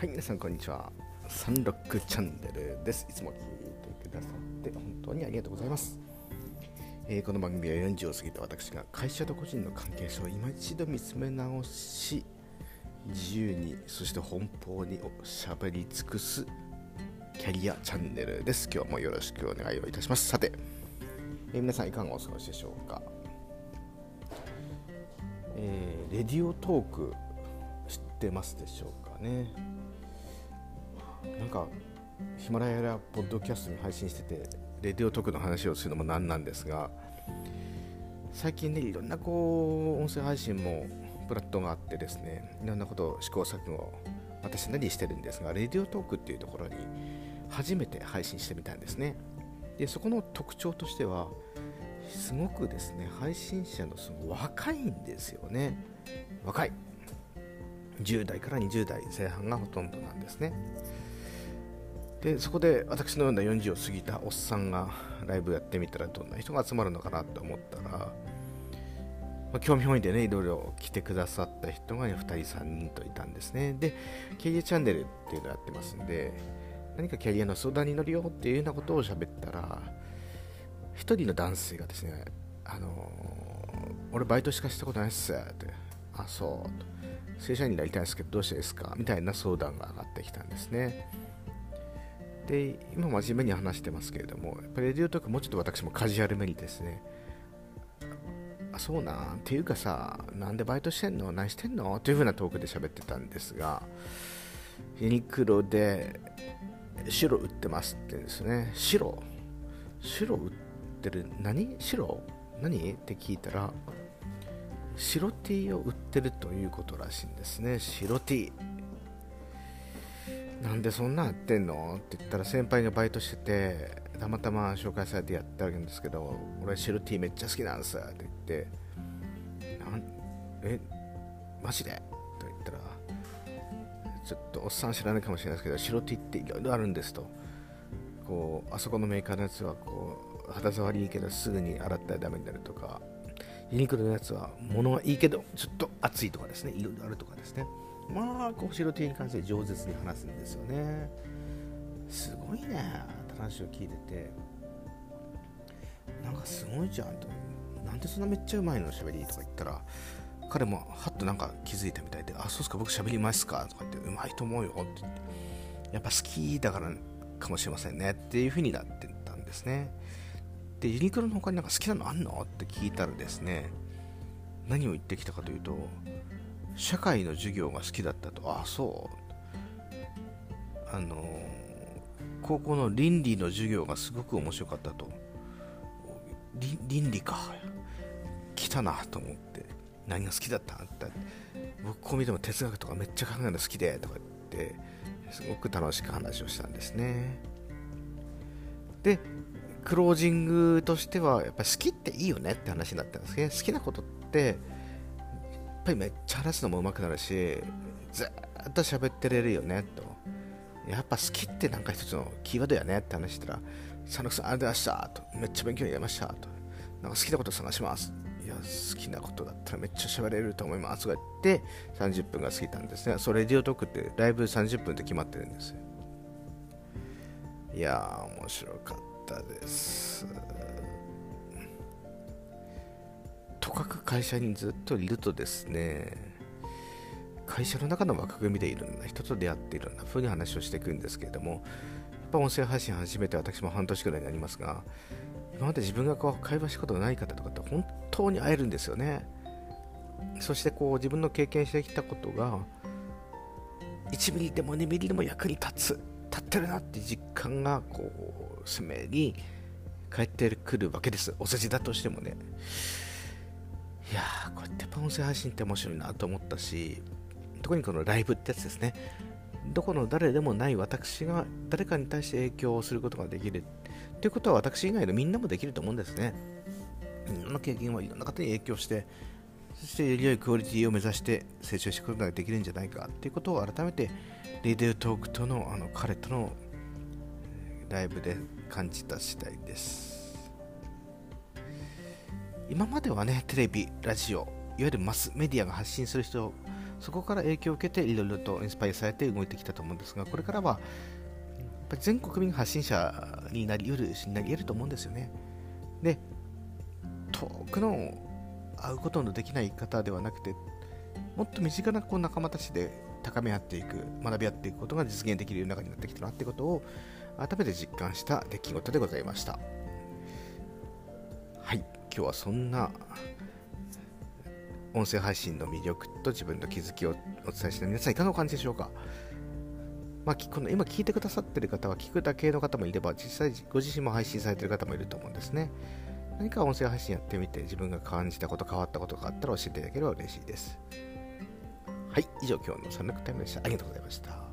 はい、皆さんこんにちは。サンロックチャンネルです。いつも聞いてくださって本当にありがとうございます。えーこの番組は40を過ぎた私が会社と個人の関係性を今一度見つめ直し、自由に、そして奔放におしゃべり尽くすキャリアチャンネルです。今日もよろしくお願いをいたします。さて、えー皆さんいかがお過ごしでしょうか。えーレディオトーク知ってますでしょうかね。なんかヒマラヤやポッドキャストに配信しててレディオトークの話をするのもなんなんですが最近ねいろんなこう音声配信もプラットがあってですねいろんなことを試行錯誤私なりしてるんですがレディオトークっていうところに初めて配信してみたんですね。でそこの特徴としてはすごくですね配信者のその若いんですよね。若い。10代から20代前半がほとんどなんですね。でそこで私のような40を過ぎたおっさんがライブやってみたらどんな人が集まるのかなと思ったら、まあ、興味本位でねいろいろ来てくださった人が2人3人といたんですね。でキャリアチャンネルっていうのをやってますんで何かキャリアの相談に乗るよっていうようなことを喋ったら一人の男性がですねあのー俺バイトしかしたことないっすってあそう正社員になりたいんですけどどうしてですかみたいな相談が上がってきたんですね。で今真面目に話してますけれどもやっぱりレディオトークもうちょっと私もカジュアルめにですね。あそうなんていうかさなんでバイトしてんの？何してんの？っていう風なトークで喋ってたんですがユニクロで白売ってますって言うんですね。白？白売ってる？何？白？何？って聞いたら白 T を売ってるということらしいんですね。白 T なんでそんなんやってんの？って言ったら先輩がバイトしててたまたま紹介されてやってあげるんですけど俺白 T めっちゃ好きなんすって言ってなんえマジで？と言ったらちょっとおっさん知らないかもしれないですけど白 T っていろいろあるんですと。こうあそこのメーカーのやつはこう肌触りいいけどすぐに洗ったらダメになるとかユニクロのやつは物はいいけどちょっと熱いとかですねいろいろあるとかですね。まあこう白 T に関して饒舌に話すんですよね。すごいねって話を聞いてて。なんかすごいじゃんと。なんでそんなめっちゃうまいの喋りとか言ったら。彼もはっとなんか気づいたみたいであそうっすか僕喋りますかとか言ってうまいと思うよって言って。やっぱ好きだからかもしれませんねっていう風になってたんですね。でユニクロの他になんか好きなのあんのって聞いたらですね何を言ってきたかというと社会の授業が好きだったと。あそう。あの高校の倫理の授業がすごく面白かったと。倫理か。来たなと思って。何が好きだったって。僕こう見ても哲学とかめっちゃ考えるの好きでとか言って。すごく楽しく話をしたんですね。でクロージングとしてはやっぱり好きっていいよねって話になったんですね。好きなことってっぱりめっちゃ話すのも上手くなるしずっと喋ってれるよねと。やっぱ好きってなんか一つのキーワードやねって話したら佐野さんありがとうございましたと。めっちゃ勉強になりましたと。なんか好きなこと探します。いや好きなことだったらめっちゃ喋れると思いますとか言って30分が過ぎたんですね。それレディオトークってライブ30分で決まってるんですよ。いやー面白かったです。とかく会社にずっといるとですね会社の中の枠組みでいろんな人と出会っていろんな風に話をしていくんですけれどもやっぱ音声配信始めて私も半年くらいになりますが今まで自分がこう会話したことがない方とかって本当に会えるんですよね。そしてこう自分の経験してきたことが1ミリでも2ミリでも役に立つ立ってるなって実感がこう鮮明に返ってくるわけです。お世辞だとしてもね。いやーこうやって音声配信って面白いなと思ったし特にこのライブってやつですね。どこの誰でもない私が誰かに対して影響をすることができる。ということは私以外のみんなもできると思うんですね。いろんな経験はいろんな方に影響してそしてより良いクオリティを目指して成長していくことができるんじゃないか。ということを改めてレディオトークとのあの彼とのライブで感じた次第です。今まではねテレビラジオいわゆるマスメディアが発信する人そこから影響を受けていろいろとインスパイアされて動いてきたと思うんですがこれからはやっぱり全国民発信者になり得るしなり得ると思うんですよね。で遠くの会うことのできない方ではなくてもっと身近なこう仲間たちで高め合っていく学び合っていくことが実現できるようになってきたなってことを改めて実感した出来事でございました。はい。今日はそんな音声配信の魅力と自分の気づきをお伝えして皆さんいかがお感じでしょうか？まあ、この今聞いてくださっている方は聞くだけの方もいれば実際ご自身も配信されている方もいると思うんですね。何か音声配信やってみて自分が感じたこと変わったことがあったら教えていただければ嬉しいです。はい以上今日のサムネクタイムでした。ありがとうございました。